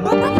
Bye.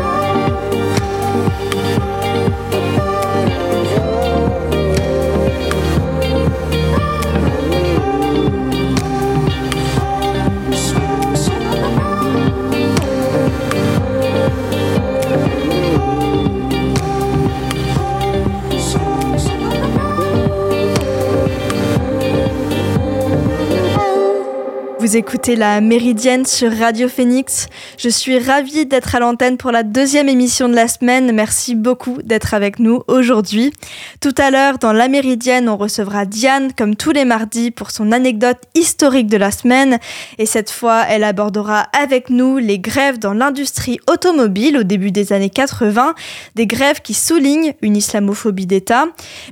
Vous écoutez la Méridienne sur Radio Phoenix. Je suis ravie d'être à l'antenne pour la deuxième émission de la semaine. Merci beaucoup d'être avec nous aujourd'hui. Tout à l'heure, dans la Méridienne, on recevra Diane, comme tous les mardis, pour son anecdote historique de la semaine. Et cette fois, elle abordera avec nous les grèves dans l'industrie automobile au début des années 80. Des grèves qui soulignent une islamophobie d'État.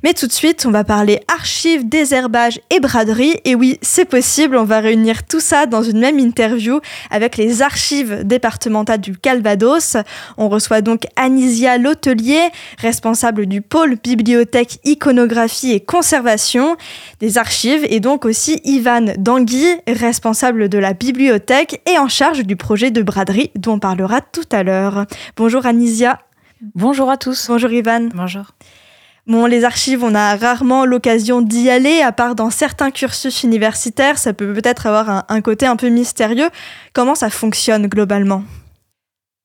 Mais tout de suite, on va parler archives, désherbage et braderie. Et oui, c'est possible, on va réunir tout ça dans une même interview avec les archives départementales du Calvados. On reçoit donc Anisia Lotelier, responsable du pôle bibliothèque, iconographie et conservation des archives, et donc aussi Ivan Dangui, responsable de la bibliothèque et en charge du projet de braderie dont on parlera tout à l'heure. Bonjour Anisia. Bonjour à tous. Bonjour Ivan. Bonjour. Bon, les archives, on a rarement l'occasion d'y aller, à part dans certains cursus universitaires, ça peut peut-être avoir un, côté un peu mystérieux. Comment ça fonctionne globalement?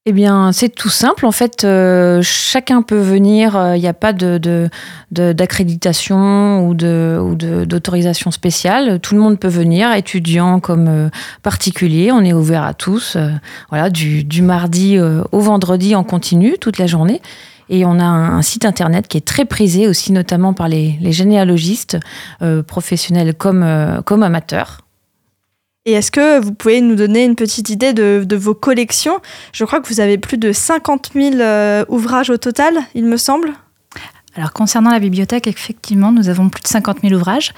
Eh bien, c'est tout simple. En fait, euh, chacun peut venir. Il n'y a pas de, d'accréditation ou, d'autorisation spéciale. Tout le monde peut venir, étudiant comme euh, particulier. On est ouvert à tous. Euh, voilà, du, du mardi au vendredi en continu, toute la journée. Et on a un, site internet qui est très prisé aussi, notamment par les, généalogistes euh, professionnels comme, euh, comme amateurs. Et est-ce que vous pouvez nous donner une petite idée de, vos collections? Je crois que vous avez plus de 50 000 euh, ouvrages au total, il me semble. Alors concernant la bibliothèque, effectivement, nous avons plus de 50 000 ouvrages.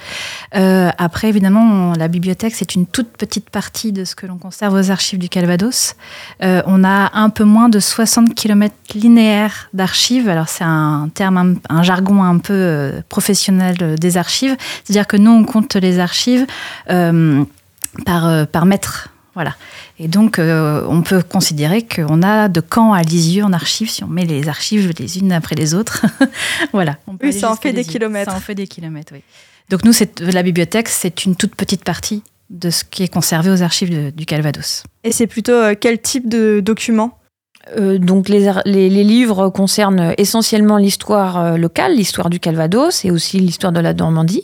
Euh, après, évidemment, la bibliothèque, c'est une toute petite partie de ce que l'on conserve aux archives du Calvados. Euh, on a un peu moins de 60 km linéaires d'archives. Alors c'est un terme, un, jargon un peu euh, professionnel des archives. C'est-à-dire que nous, on compte les archives par, par mètre. Voilà. Et donc, euh, on peut considérer qu'on a de camp à Lisieux en archives, si on met les archives les unes après les autres. voilà. oui, ça en fait des kilomètres. Ça en fait des kilomètres, oui. Donc, nous, la bibliothèque, c'est une toute petite partie de ce qui est conservé aux archives du Calvados. Et c'est plutôt euh, quel type de documents? Euh, donc les, les, livres concernent essentiellement l'histoire locale, l'histoire du Calvados et aussi l'histoire de la Normandie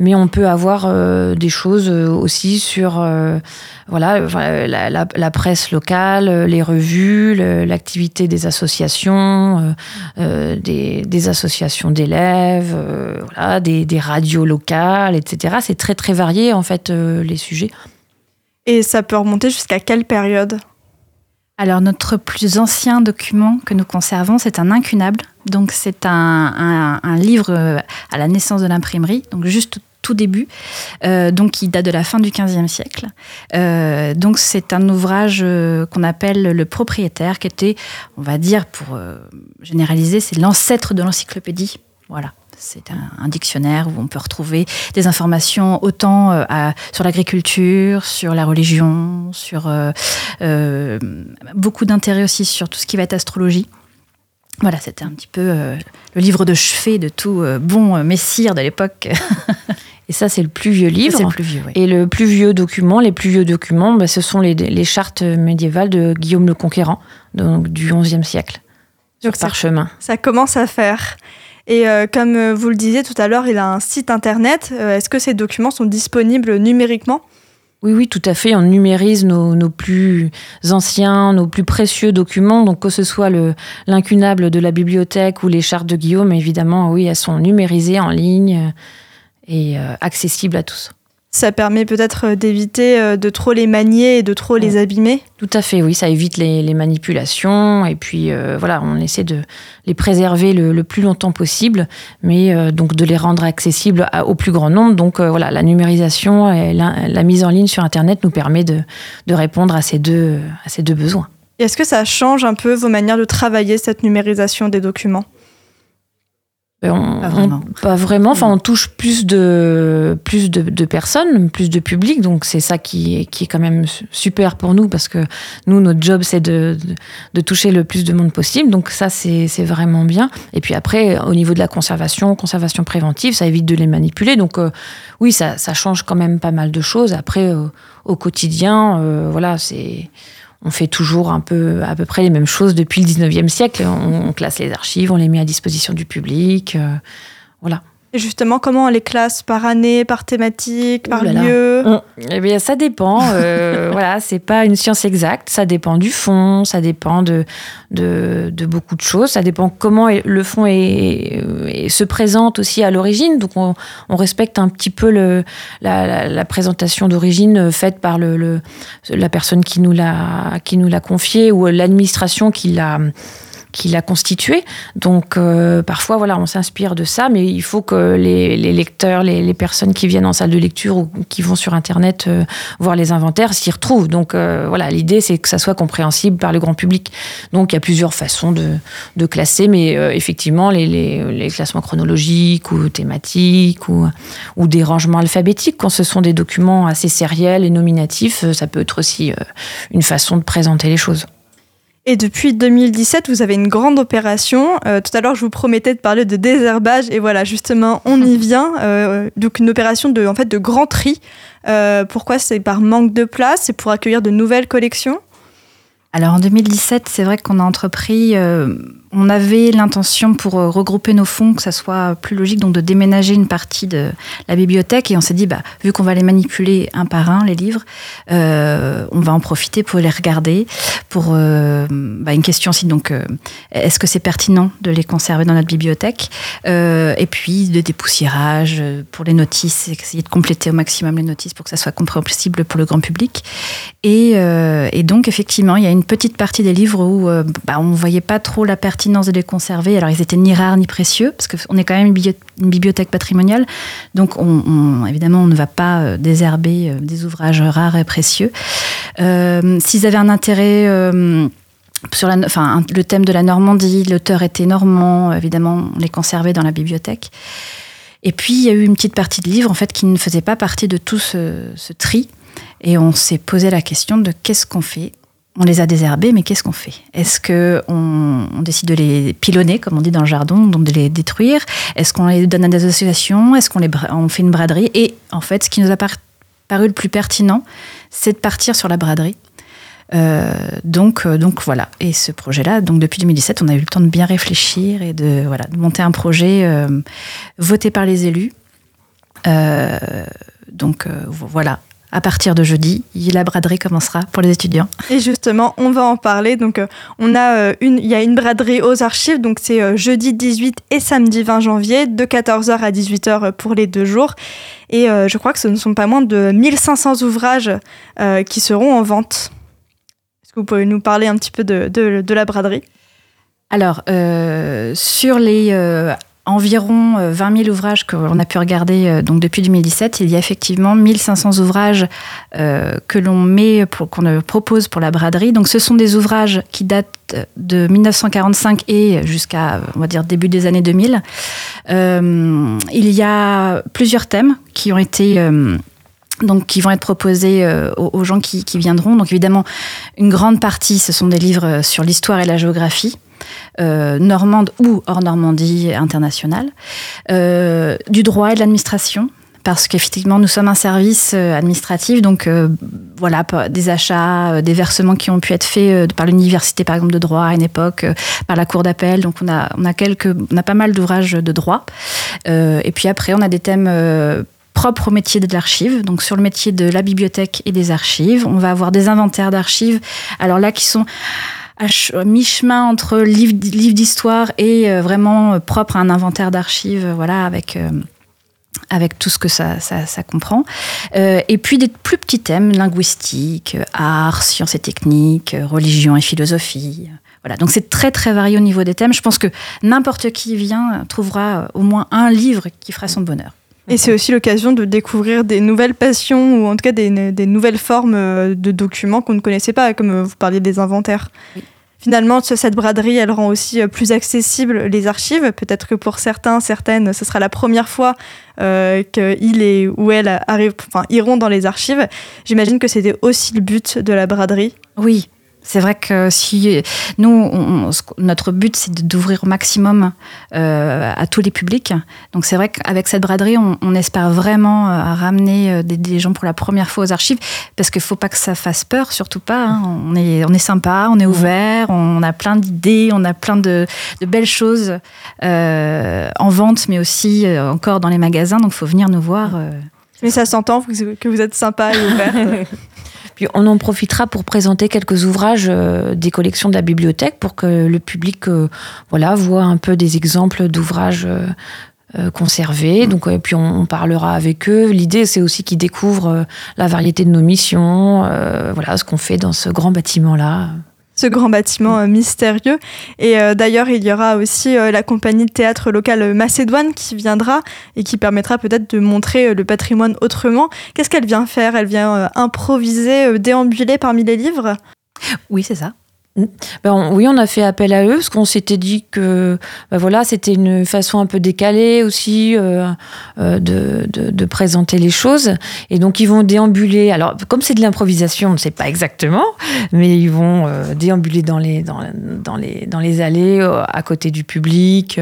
mais on peut avoir euh, des choses euh, aussi sur euh, voilà, la, presse locale, les revues, l'activité des associations, des, associations d'élèves, voilà, des, des, radios locales, etc. C'est très très varié en fait les sujets. Et ça peut remonter jusqu'à quelle période? Alors notre plus ancien document que nous conservons, c'est un incunable. Donc c'est un, livre à la naissance de l'imprimerie, donc juste tout début, euh, donc qui date de la fin du XVe siècle. Euh, donc c'est un ouvrage euh, qu'on appelle le propriétaire, qui était, on va dire pour généraliser, c'est l'ancêtre de l'encyclopédie. Voilà. C'est un, dictionnaire où on peut retrouver des informations autant sur l'agriculture, sur la religion, sur beaucoup d'intérêt aussi sur tout ce qui va être astrologie. Voilà, c'était un petit peu le livre de chevet de tout bon messire de l'époque. Et ça, c'est le plus vieux livre. Le plus vieux, Et le plus vieux document, les plus vieux documents, bah, ce sont les, chartes médiévales de Guillaume le Conquérant, donc du XIe siècle, sur parchemin. Ça commence à faire. Et euh, comme euh, vous le disiez tout à l'heure, il a un site internet. Euh, est-ce que ces documents sont disponibles numériquement? Oui, oui, tout à fait. On numérise nos, plus anciens, nos plus précieux documents. Donc, que ce soit l'incunable de la bibliothèque ou les chartes de Guillaume, évidemment, oui, elles sont numérisées en ligne et euh, accessible à tous. Ça permet peut-être euh, d'éviter euh, de trop les manier et de trop les abîmer Tout à fait, oui, ça évite les, manipulations et puis voilà, on essaie de les préserver le, plus longtemps possible, mais donc de les rendre accessibles au plus grand nombre. Donc voilà, la numérisation et la, mise en ligne sur Internet nous permet de, de répondre à ces deux, à ces deux besoins. Est-ce que ça change un peu vos manières de travailler, cette numérisation des documents? On, pas, vraiment. pas vraiment. Enfin, on touche plus de plus de, personnes, plus de public. Donc c'est ça qui est, qui est quand même super pour nous parce que nous notre job c'est de, de, toucher le plus de monde possible. Donc ça c'est vraiment bien. Et puis après au niveau de la conservation, conservation préventive, ça évite de les manipuler. Donc euh, oui, ça, ça change quand même pas mal de choses. Après euh, au quotidien, euh, voilà c'est on fait toujours un peu, à peu près les mêmes choses depuis le 19e siècle. On, classe les archives, on les met à disposition du public. Euh, voilà. Et justement, comment on les classe Par année, par thématique, par lieu Eh bien, ça dépend. Euh, voilà, c'est pas une science exacte. Ça dépend du fond, ça dépend de, de, beaucoup de choses. Ça dépend comment le fond est, se présente aussi à l'origine. Donc, on, respecte un petit peu le, la, présentation d'origine faite par le, la personne qui nous l'a confié ou l'administration qui l'a qui l'a constitué. Donc euh, parfois, voilà, on s'inspire de ça, mais il faut que les, lecteurs, les, personnes qui viennent en salle de lecture ou qui vont sur Internet euh, voir les inventaires s'y retrouvent. Donc euh, voilà, l'idée, c'est que ça soit compréhensible par le grand public. Donc il y a plusieurs façons de, classer, mais effectivement, les, les, classements chronologiques ou thématiques ou, ou des rangements alphabétiques, quand ce sont des documents assez sériels et nominatifs, ça peut être aussi une façon de présenter les choses. Et depuis 2017, vous avez une grande opération. Euh, tout à l'heure, je vous promettais de parler de désherbage, et voilà, justement, on y vient. Euh, donc, une opération de, en fait, de grand tri. Euh, pourquoi? C'est par manque de place C'est pour accueillir de nouvelles collections alors en 2017, c'est vrai qu'on a entrepris on avait l'intention pour euh, regrouper nos fonds, que ça soit plus logique, donc de déménager une partie de la bibliothèque. Et on s'est dit, bah, vu qu'on va les manipuler un par un, les livres, euh, on va en profiter pour les regarder. Pour euh, bah, une question aussi, donc, est-ce que c'est pertinent de les conserver dans notre bibliothèque Et puis de dépoussiérage pour les notices, essayer de compléter au maximum les notices pour que ça soit compréhensible pour le grand public. Et, donc, effectivement, il y a une petite partie des livres où bah, on ne voyait pas trop la pertinence de les conserver. Alors, ils étaient ni rares ni précieux, parce qu'on est quand même une bibliothèque patrimoniale. Donc, on, évidemment, on ne va pas euh, désherber euh, des ouvrages rares et précieux. Euh, s'ils avaient un intérêt sur le thème de la Normandie, l'auteur était normand, évidemment, on les conservait dans la bibliothèque. Et puis, il y a eu une petite partie de livres, en fait, qui ne faisait pas partie de tout ce tri. Et on s'est posé la question de qu'est-ce qu'on fait on les a désherbés, mais qu'est-ce qu'on fait? Est-ce qu'on on décide de les pilonner, comme on dit dans le jardin, donc de les détruire? Est-ce qu'on les donne à des associations? Est-ce qu'on on fait une braderie? Et en fait, ce qui nous a paru le plus pertinent, c'est de partir sur la braderie. Euh, donc, euh, donc voilà. Et ce projet-là, donc depuis 2017, on a eu le temps de bien réfléchir et de, voilà, de monter un projet euh, voté par les élus. donc voilà, à partir de jeudi, la braderie commencera pour les étudiants. Et justement, on va en parler. Donc, euh, on a euh, une, il y a une braderie aux archives. Donc, c'est euh, jeudi 18 et samedi 20 janvier, de 14h à 18h pour les deux jours. Et je crois que ce ne sont pas moins de 1500 ouvrages qui seront en vente. Est-ce que vous pouvez nous parler un petit peu de, de, de la braderie? Alors, sur les environ 20 euh, 000 ouvrages qu'on a pu regarder euh, donc depuis 2017. Il y a effectivement 1500 ouvrages euh, que l'on met, qu'on propose pour la braderie. Donc, ce sont des ouvrages qui datent de 1945 et jusqu'à, on va dire, début des années 2000. il y a plusieurs thèmes qui ont été donc qui vont être proposés aux, gens qui, qui, viendront. Donc évidemment, une grande partie, ce sont des livres sur l'histoire et la géographie. Euh, normande ou hors Normandie internationale, euh, du droit et de l'administration, parce qu'effectivement, nous sommes un service euh, administratif, donc voilà, des achats, des versements qui ont pu être faits par l'université, par exemple, de droit à une époque, par la cour d'appel. Donc on a, on a, quelques, on a pas mal d'ouvrages de droit. et puis après, on a des thèmes propres au métier de l'archive, donc sur le métier de la bibliothèque et des archives. On va avoir des inventaires d'archives, alors là, qui sont à mi-chemin entre livre, d'histoire et euh, vraiment euh, propre à un inventaire d'archives, euh, voilà, avec avec tout ce que ça, ça, comprend. et puis des plus petits thèmes, linguistique, art, sciences et techniques, religion et philosophie. Voilà, donc c'est très très varié au niveau des thèmes. Je pense que n'importe qui vient trouvera au moins un livre qui fera son bonheur. Et c'est aussi l'occasion de découvrir des nouvelles passions ou en tout cas des, des nouvelles formes de documents qu'on ne connaissait pas, comme vous parliez des inventaires. Finalement, cette braderie, elle rend aussi plus accessible les archives. Peut-être que pour certains, certaines, ce sera la première fois euh, qu'il et ou elle arrivent, enfin, iront dans les archives. J'imagine que c'était aussi le but de la braderie. Oui, c'est vrai que si nous, notre but, c'est d'ouvrir au maximum euh, à tous les publics. Donc c'est vrai qu'avec cette braderie, on, espère vraiment euh, ramener euh, des, gens pour la première fois aux archives, parce qu'il faut pas que ça fasse peur, surtout pas. Hein. On est, on est sympa, on est ouvert, on a plein d'idées, on a plein de, belles choses en vente, mais aussi encore dans les magasins. Donc il faut venir nous voir. Mais ça s'entend que vous êtes sympa et ouvert. on en profitera pour présenter quelques ouvrages euh, des collections de la bibliothèque pour que le public euh, voilà, voit un peu des exemples d'ouvrages euh, conservés. Donc, et puis on, parlera avec eux. L'idée, c'est aussi qu'ils découvrent la variété de nos missions, voilà, ce qu'on fait dans ce grand bâtiment-là ce grand bâtiment euh, mystérieux. Et euh, d'ailleurs, il y aura aussi euh, la compagnie de théâtre locale Macédoine qui viendra et qui permettra peut-être de montrer le patrimoine autrement. Qu'est-ce qu'elle vient faire? Elle vient improviser, déambuler parmi les livres? Oui, c'est ça. Ben, oui, on a fait appel à eux parce qu'on s'était dit que ben voilà, c'était une façon un peu décalée aussi euh, euh, de, de, présenter les choses. Et donc ils vont déambuler. Alors comme c'est de l'improvisation, on ne sait pas exactement, mais ils vont euh, déambuler dans les dans, dans, les dans les allées à côté du public.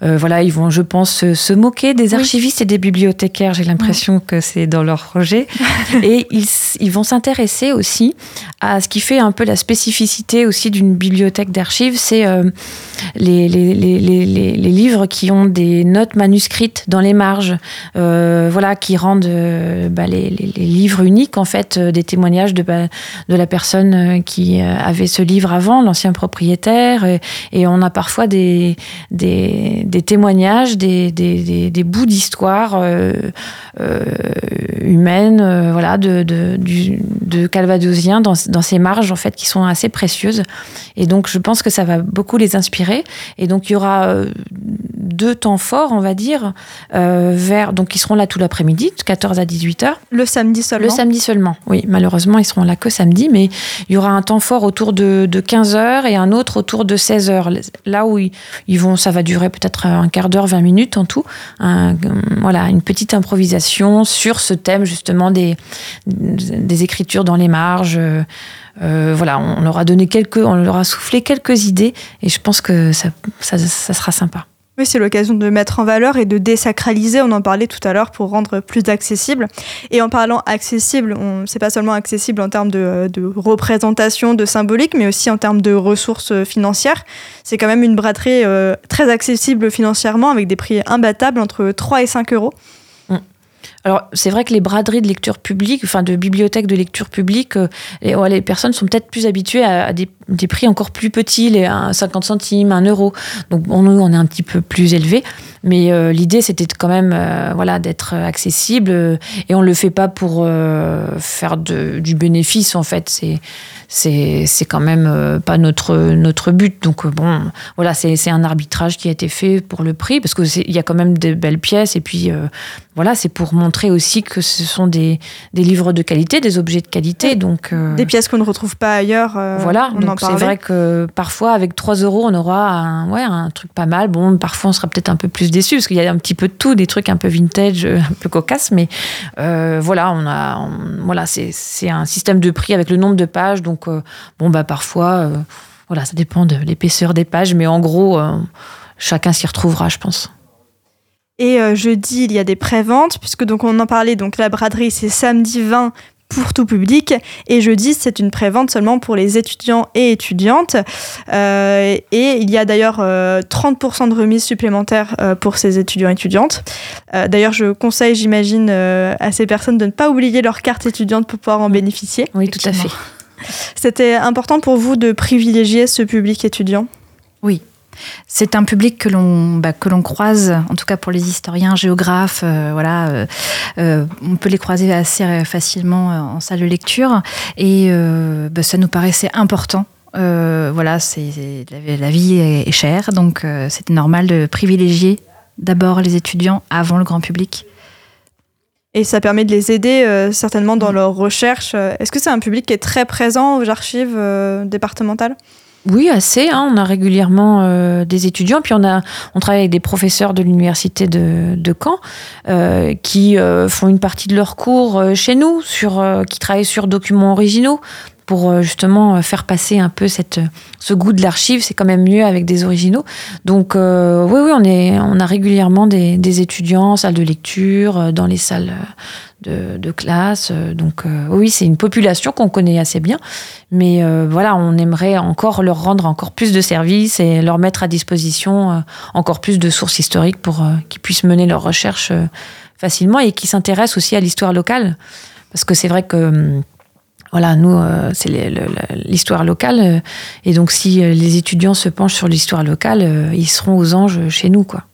voilà, ils vont, je pense, se, moquer des archivistes et des bibliothécaires. J'ai l'impression que c'est dans leur projet. et ils, ils vont s'intéresser aussi à ce qui fait un peu la spécificité aussi d'une bibliothèque d'archives, c'est euh, les, livres qui ont des notes manuscrites dans les marges, euh, voilà, qui rendent euh, bah, les, livres uniques, en fait, des témoignages de, bah, la personne qui avait ce livre avant, l'ancien propriétaire. Et, on a parfois des, témoignages, des, bouts d'histoire humaine, voilà, de, de, dans ces marges, en fait, qui sont assez précieuses. Et donc, je pense que ça va beaucoup les inspirer. Et donc, il y aura euh, deux temps forts, on va dire, euh, vers, donc ils seront là tout l'après-midi, de 14 à 18 h Le samedi seulement Le samedi seulement, oui. Malheureusement, ils seront là que samedi, mais il y aura un temps fort autour de, 15 h et un autre autour de 16 h Là où ils, vont, ça va durer peut-être un quart d'heure, 20 minutes en tout. voilà, une petite improvisation sur ce thème justement des, des écritures dans les marges. Euh, euh, voilà, on leur a donné quelques, on leur a soufflé quelques idées et je pense que ça, ça, sera sympa. Oui, c'est l'occasion de mettre en valeur et de désacraliser. On en parlait tout à l'heure pour rendre plus accessible. Et en parlant accessible, c'est pas seulement accessible en termes de, représentation, de symbolique, mais aussi en termes de ressources financières. C'est quand même une braderie euh, très accessible financièrement avec des prix imbattables entre 3 et 5 euros. Alors, c'est vrai que les braderies de lecture publique, enfin de bibliothèques de lecture publique, euh, les, personnes sont peut-être plus habituées à, des, prix encore plus petits, les 50 centimes, 1 euro. Donc, nous, on est un petit peu plus élevé. Mais euh, l'idée, c'était quand même euh, voilà, d'être accessible. et on ne le fait pas pour faire du bénéfice, en fait. C'est c'est quand même pas notre, notre but. Donc, bon, voilà, c'est un arbitrage qui a été fait pour le prix, parce qu'il y a quand même des belles pièces. Et puis, voilà, c'est pour montrer aussi que ce sont des, des, livres de qualité, des objets de qualité. Donc, euh, des pièces qu'on ne retrouve pas ailleurs. Euh, voilà, donc c'est vrai que parfois, avec 3 euros, on aura un, ouais, un truc pas mal. Bon, parfois, on sera peut-être un peu plus déçu parce qu'il y a un petit peu de tout, des trucs un peu vintage, un peu cocasses. Mais euh, voilà, on a, voilà c'est un système de prix avec le nombre de pages. Donc, bon, bah, parfois, voilà, ça dépend de l'épaisseur des pages. Mais en gros, chacun s'y retrouvera, je pense. Et euh, jeudi, il y a des préventes, puisque donc on en parlait, donc la braderie, c'est samedi 20 pour tout public. Et jeudi, c'est une prévente seulement pour les étudiants et étudiantes. Euh, et il y a d'ailleurs 30% euh, de remise supplémentaire pour ces étudiants et étudiantes. d'ailleurs, je conseille, j'imagine, à ces personnes de ne pas oublier leur carte étudiante pour pouvoir en bénéficier. Oui, tout à fait. C'était important pour vous de privilégier ce public étudiant? Oui, c'est un public que l'on bah, que l'on croise, en tout cas pour les historiens, géographes, euh, voilà, euh, euh, on peut les croiser assez facilement en salle de lecture, et bah, ça nous paraissait important. voilà, c'est la, vie est, chère, donc c'était normal de privilégier d'abord les étudiants avant le grand public. Et ça permet de les aider certainement dans mm. leur recherche. Est-ce que c'est un public qui est très présent aux archives départementales? Oui, assez. Hein. On a régulièrement euh, des étudiants, puis on, a, on travaille avec des professeurs de l'université de, Caen euh, qui euh, font une partie de leur cours chez nous, sur, qui travaillent sur documents originaux pour justement faire passer un peu cette, ce goût de l'archive. C'est quand même mieux avec des originaux. Donc oui, oui, on, est, on a régulièrement des, des étudiants en salle de lecture, dans les salles de, classe. Euh, donc euh, oui, c'est une population qu'on connaît assez bien, mais euh, voilà, on aimerait encore leur rendre encore plus de services et leur mettre à disposition encore plus de sources historiques pour qu'ils puissent mener leurs recherches facilement et qui s'intéressent aussi à l'histoire locale, parce que c'est vrai que hum, voilà, nous, c'est l'histoire locale. Et donc, si les étudiants se penchent sur l'histoire locale, ils seront aux anges chez nous, quoi.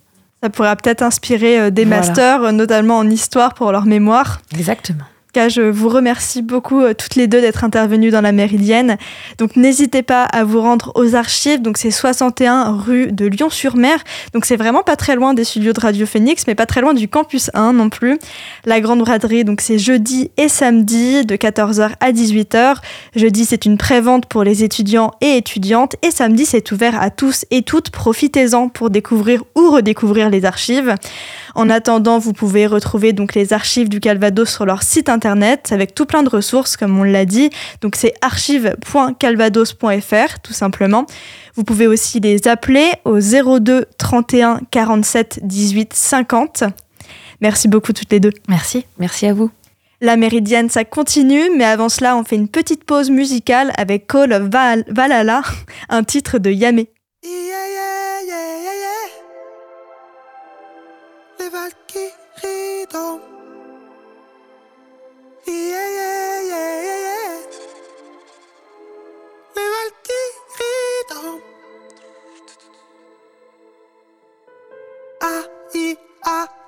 Ça pourrait peut-être inspirer euh, des masters, euh, notamment en histoire pour leur mémoire. Exactement je vous remercie beaucoup euh, toutes les deux d'être intervenues dans la Méridienne. Donc n'hésitez pas à vous rendre aux archives. Donc c'est 61 rue de Lyon-sur-Mer. Donc c'est vraiment pas très loin des studios de Radio Phoenix, mais pas très loin du campus 1 non plus. La grande braderie, donc c'est jeudi et samedi de 14h à 18h. Jeudi c'est une prévente pour les étudiants et étudiantes et samedi c'est ouvert à tous et toutes. Profitez-en pour découvrir ou redécouvrir les archives. En attendant, vous pouvez retrouver donc les archives du Calvados sur leur site internet avec tout plein de ressources, comme on l'a dit. Donc c'est archive.calvados.fr tout simplement. Vous pouvez aussi les appeler au 02 31 47 18 50. Merci beaucoup toutes les deux. Merci, merci à vous. La méridienne, ça continue, mais avant cela, on fait une petite pause musicale avec Call of Valhalla, un titre de Yamé. Yeah,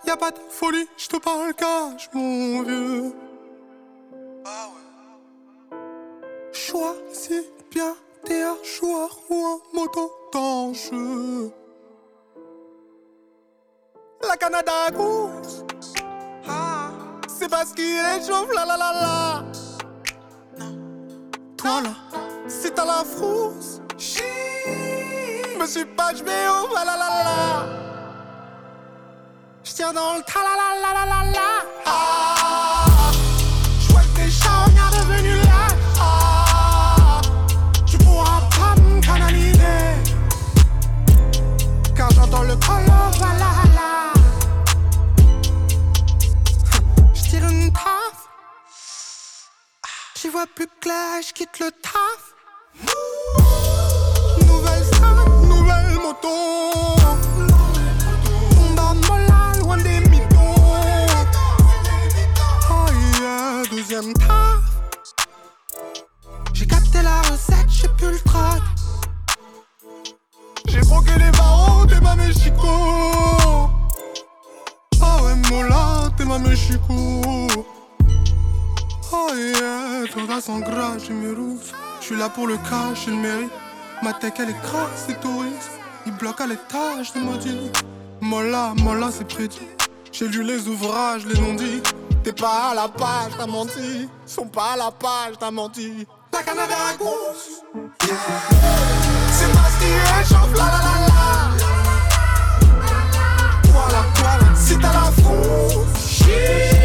ah, y'a pas de folie, j'te parle cache, mon vieux. Ah ouais. Choisis bien, t'es un joueur ou un moto dangereux la Canada Goose. Ah, c'est parce qu'il réchauffe, la la la la. Toi là, si t'as la frousse, me suis pas, je vais au la la la. J'tiens dans le ta la la la la la la. Ah, j'vois que t'es charognard devenu là. Ah, tu pourras pas me canaliser. Car j'entends le color, voilà. J'y vois plus clair, je quitte le taf. Nouvelle salle, nouvelle moto. J'ai capté la recette, j'ai plus le. J'ai broqué les barreaux, t'es ma Mexico. Ah ouais, mola, t'es ma Mexico. Oh yeah, toi sans gras, je me rouge. Je suis là pour le cash, je le mérite. Ma tech elle est crasse, c'est touriste. Il bloque à l'étage de maudit. Molla, molla, c'est prédit. J'ai lu les ouvrages, les non dit. T'es pas à la page, t'as menti. Sont pas à la page, t'as menti. La Canada grosse. C'est ma style, chauffe la la la la. Voilà, voilà, si t'as la frousse.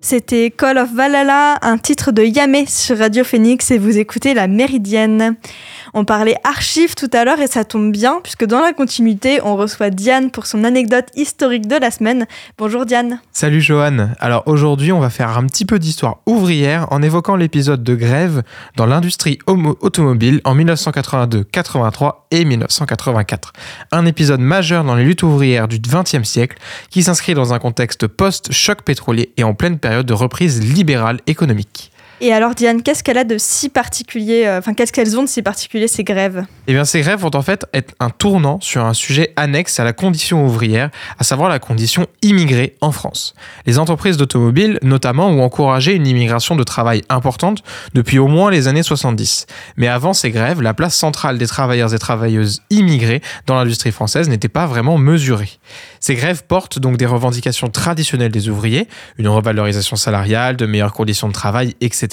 C'était Call of Valhalla, un titre de Yamé sur Radio Phoenix et vous écoutez La Méridienne. On parlait archives tout à l'heure et ça tombe bien puisque dans la continuité, on reçoit Diane pour son anecdote historique de la semaine. Bonjour Diane. Salut Johan. Alors aujourd'hui, on va faire un petit peu d'histoire ouvrière en évoquant l'épisode de grève dans l'industrie automobile en 1982, 83 et 1984. Un épisode majeur dans les luttes ouvrières du XXe siècle qui s'inscrit dans un contexte post-choc pétrolier et en pleine période de reprise libérale économique. Et alors Diane, qu'est-ce qu'elle a de si particulier, euh, enfin qu'est-ce qu'elles ont de si particulier ces grèves? Eh bien ces grèves vont en fait être un tournant sur un sujet annexe à la condition ouvrière, à savoir la condition immigrée en France. Les entreprises d'automobiles notamment ont encouragé une immigration de travail importante depuis au moins les années 70. Mais avant ces grèves, la place centrale des travailleurs et travailleuses immigrés dans l'industrie française n'était pas vraiment mesurée. Ces grèves portent donc des revendications traditionnelles des ouvriers, une revalorisation salariale, de meilleures conditions de travail, etc.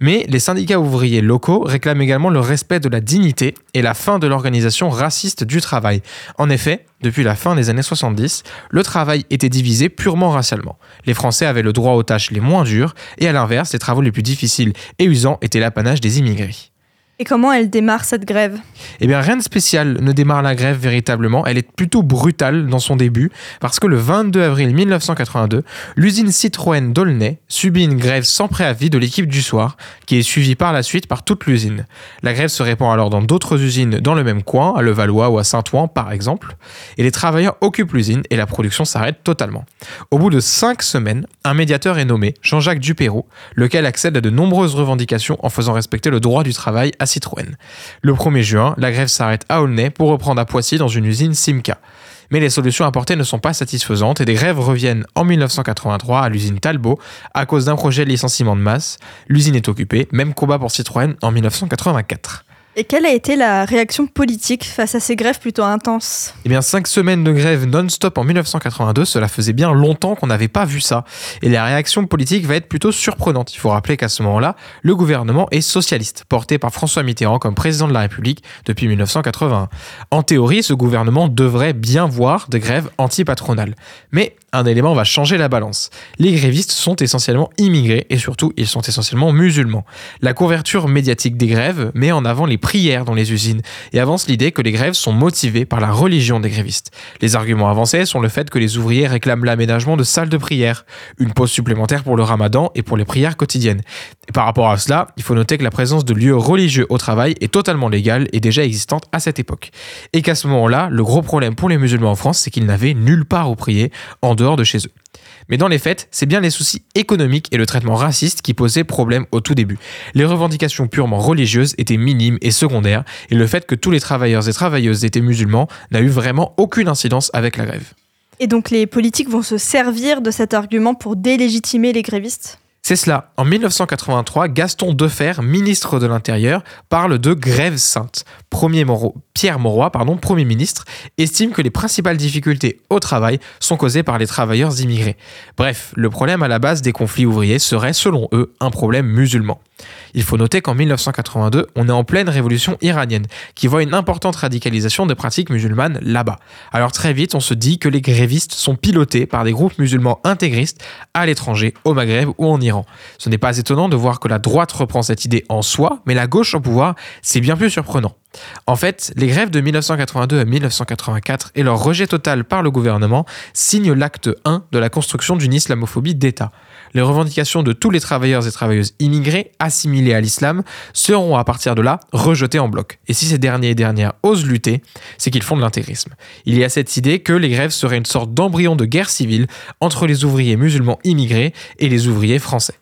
Mais les syndicats ouvriers locaux réclament également le respect de la dignité et la fin de l'organisation raciste du travail. En effet, depuis la fin des années 70, le travail était divisé purement racialement. Les Français avaient le droit aux tâches les moins dures et à l'inverse, les travaux les plus difficiles et usants étaient l'apanage des immigrés. Et comment elle démarre cette grève Eh bien, rien de spécial ne démarre la grève véritablement. Elle est plutôt brutale dans son début, parce que le 22 avril 1982, l'usine Citroën d'Aulnay subit une grève sans préavis de l'équipe du soir, qui est suivie par la suite par toute l'usine. La grève se répand alors dans d'autres usines dans le même coin, à Levallois ou à Saint-Ouen par exemple, et les travailleurs occupent l'usine et la production s'arrête totalement. Au bout de cinq semaines, un médiateur est nommé, Jean-Jacques Dupéroux, lequel accède à de nombreuses revendications en faisant respecter le droit du travail à Citroën. Le 1er juin, la grève s'arrête à Aulnay pour reprendre à Poissy dans une usine Simca. Mais les solutions apportées ne sont pas satisfaisantes et des grèves reviennent en 1983 à l'usine Talbot à cause d'un projet de licenciement de masse. L'usine est occupée, même combat pour Citroën en 1984. Et quelle a été la réaction politique face à ces grèves plutôt intenses Eh bien, cinq semaines de grève non-stop en 1982, cela faisait bien longtemps qu'on n'avait pas vu ça. Et la réaction politique va être plutôt surprenante. Il faut rappeler qu'à ce moment-là, le gouvernement est socialiste, porté par François Mitterrand comme président de la République depuis 1981. En théorie, ce gouvernement devrait bien voir des grèves anti-patronales. Mais un élément va changer la balance. Les grévistes sont essentiellement immigrés et surtout ils sont essentiellement musulmans. La couverture médiatique des grèves met en avant les prières dans les usines et avance l'idée que les grèves sont motivées par la religion des grévistes. Les arguments avancés sont le fait que les ouvriers réclament l'aménagement de salles de prière, une pause supplémentaire pour le ramadan et pour les prières quotidiennes. Par rapport à cela, il faut noter que la présence de lieux religieux au travail est totalement légale et déjà existante à cette époque. Et qu'à ce moment-là, le gros problème pour les musulmans en France, c'est qu'ils n'avaient nulle part où prier en dehors de chez eux. Mais dans les faits, c'est bien les soucis économiques et le traitement raciste qui posaient problème au tout début. Les revendications purement religieuses étaient minimes et secondaires, et le fait que tous les travailleurs et travailleuses étaient musulmans n'a eu vraiment aucune incidence avec la grève. Et donc les politiques vont se servir de cet argument pour délégitimer les grévistes? C'est cela. En 1983, Gaston Defer, ministre de l'Intérieur, parle de grève sainte. Pierre Mauroy, pardon, Premier ministre, estime que les principales difficultés au travail sont causées par les travailleurs immigrés. Bref, le problème à la base des conflits ouvriers serait, selon eux, un problème musulman. Il faut noter qu'en 1982, on est en pleine révolution iranienne, qui voit une importante radicalisation des pratiques musulmanes là-bas. Alors très vite, on se dit que les grévistes sont pilotés par des groupes musulmans intégristes à l'étranger, au Maghreb ou en Iran. Ce n'est pas étonnant de voir que la droite reprend cette idée en soi, mais la gauche au pouvoir, c'est bien plus surprenant. En fait, les grèves de 1982 à 1984 et leur rejet total par le gouvernement signent l'acte 1 de la construction d'une islamophobie d'État. Les revendications de tous les travailleurs et travailleuses immigrés assimilés à l'islam seront à partir de là rejetées en bloc. Et si ces derniers et dernières osent lutter, c'est qu'ils font de l'intégrisme. Il y a cette idée que les grèves seraient une sorte d'embryon de guerre civile entre les ouvriers musulmans immigrés et les ouvriers français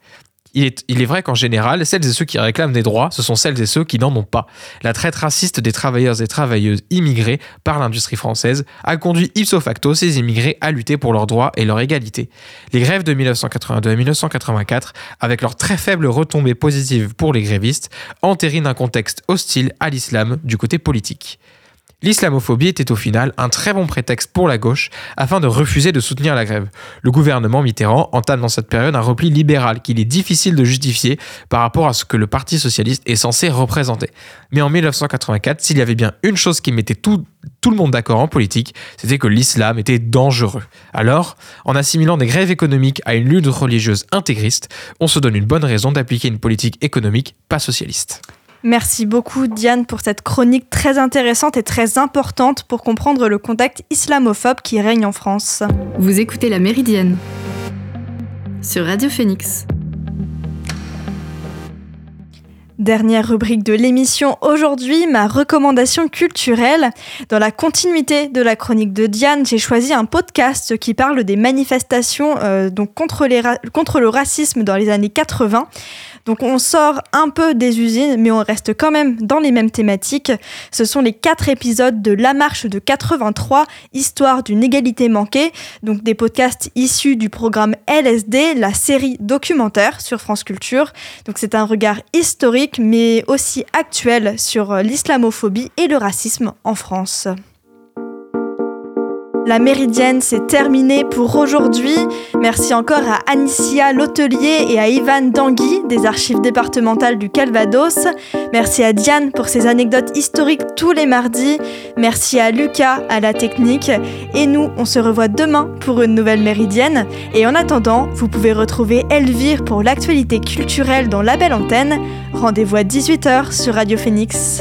il est, vrai qu'en général, celles et ceux qui réclament des droits, ce sont celles et ceux qui n'en ont pas. La traite raciste des travailleurs et travailleuses immigrés par l'industrie française a conduit ipso facto ces immigrés à lutter pour leurs droits et leur égalité. Les grèves de 1982 à 1984, avec leurs très faibles retombées positives pour les grévistes, entérinent un contexte hostile à l'islam du côté politique. L'islamophobie était au final un très bon prétexte pour la gauche afin de refuser de soutenir la grève. Le gouvernement Mitterrand entame dans cette période un repli libéral qu'il est difficile de justifier par rapport à ce que le Parti socialiste est censé représenter. Mais en 1984, s'il y avait bien une chose qui mettait tout, tout le monde d'accord en politique, c'était que l'islam était dangereux. Alors, en assimilant des grèves économiques à une lutte religieuse intégriste, on se donne une bonne raison d'appliquer une politique économique pas socialiste. Merci beaucoup Diane pour cette chronique très intéressante et très importante pour comprendre le contexte islamophobe qui règne en France. Vous écoutez La Méridienne sur Radio Phoenix. Dernière rubrique de l'émission aujourd'hui, ma recommandation culturelle. Dans la continuité de la chronique de Diane, j'ai choisi un podcast qui parle des manifestations euh, donc contre, les contre le racisme dans les années 80. Donc on sort un peu des usines, mais on reste quand même dans les mêmes thématiques. Ce sont les quatre épisodes de La Marche de 83, Histoire d'une égalité manquée, donc des podcasts issus du programme LSD, la série documentaire sur France Culture. Donc c'est un regard historique, mais aussi actuel sur l'islamophobie et le racisme en France. La méridienne, c'est terminé pour aujourd'hui. Merci encore à Anicia Lotelier et à Ivan Dangui des archives départementales du Calvados. Merci à Diane pour ses anecdotes historiques tous les mardis. Merci à Lucas à la technique. Et nous, on se revoit demain pour une nouvelle méridienne. Et en attendant, vous pouvez retrouver Elvire pour l'actualité culturelle dans la belle antenne. Rendez-vous à 18h sur Radio Phoenix.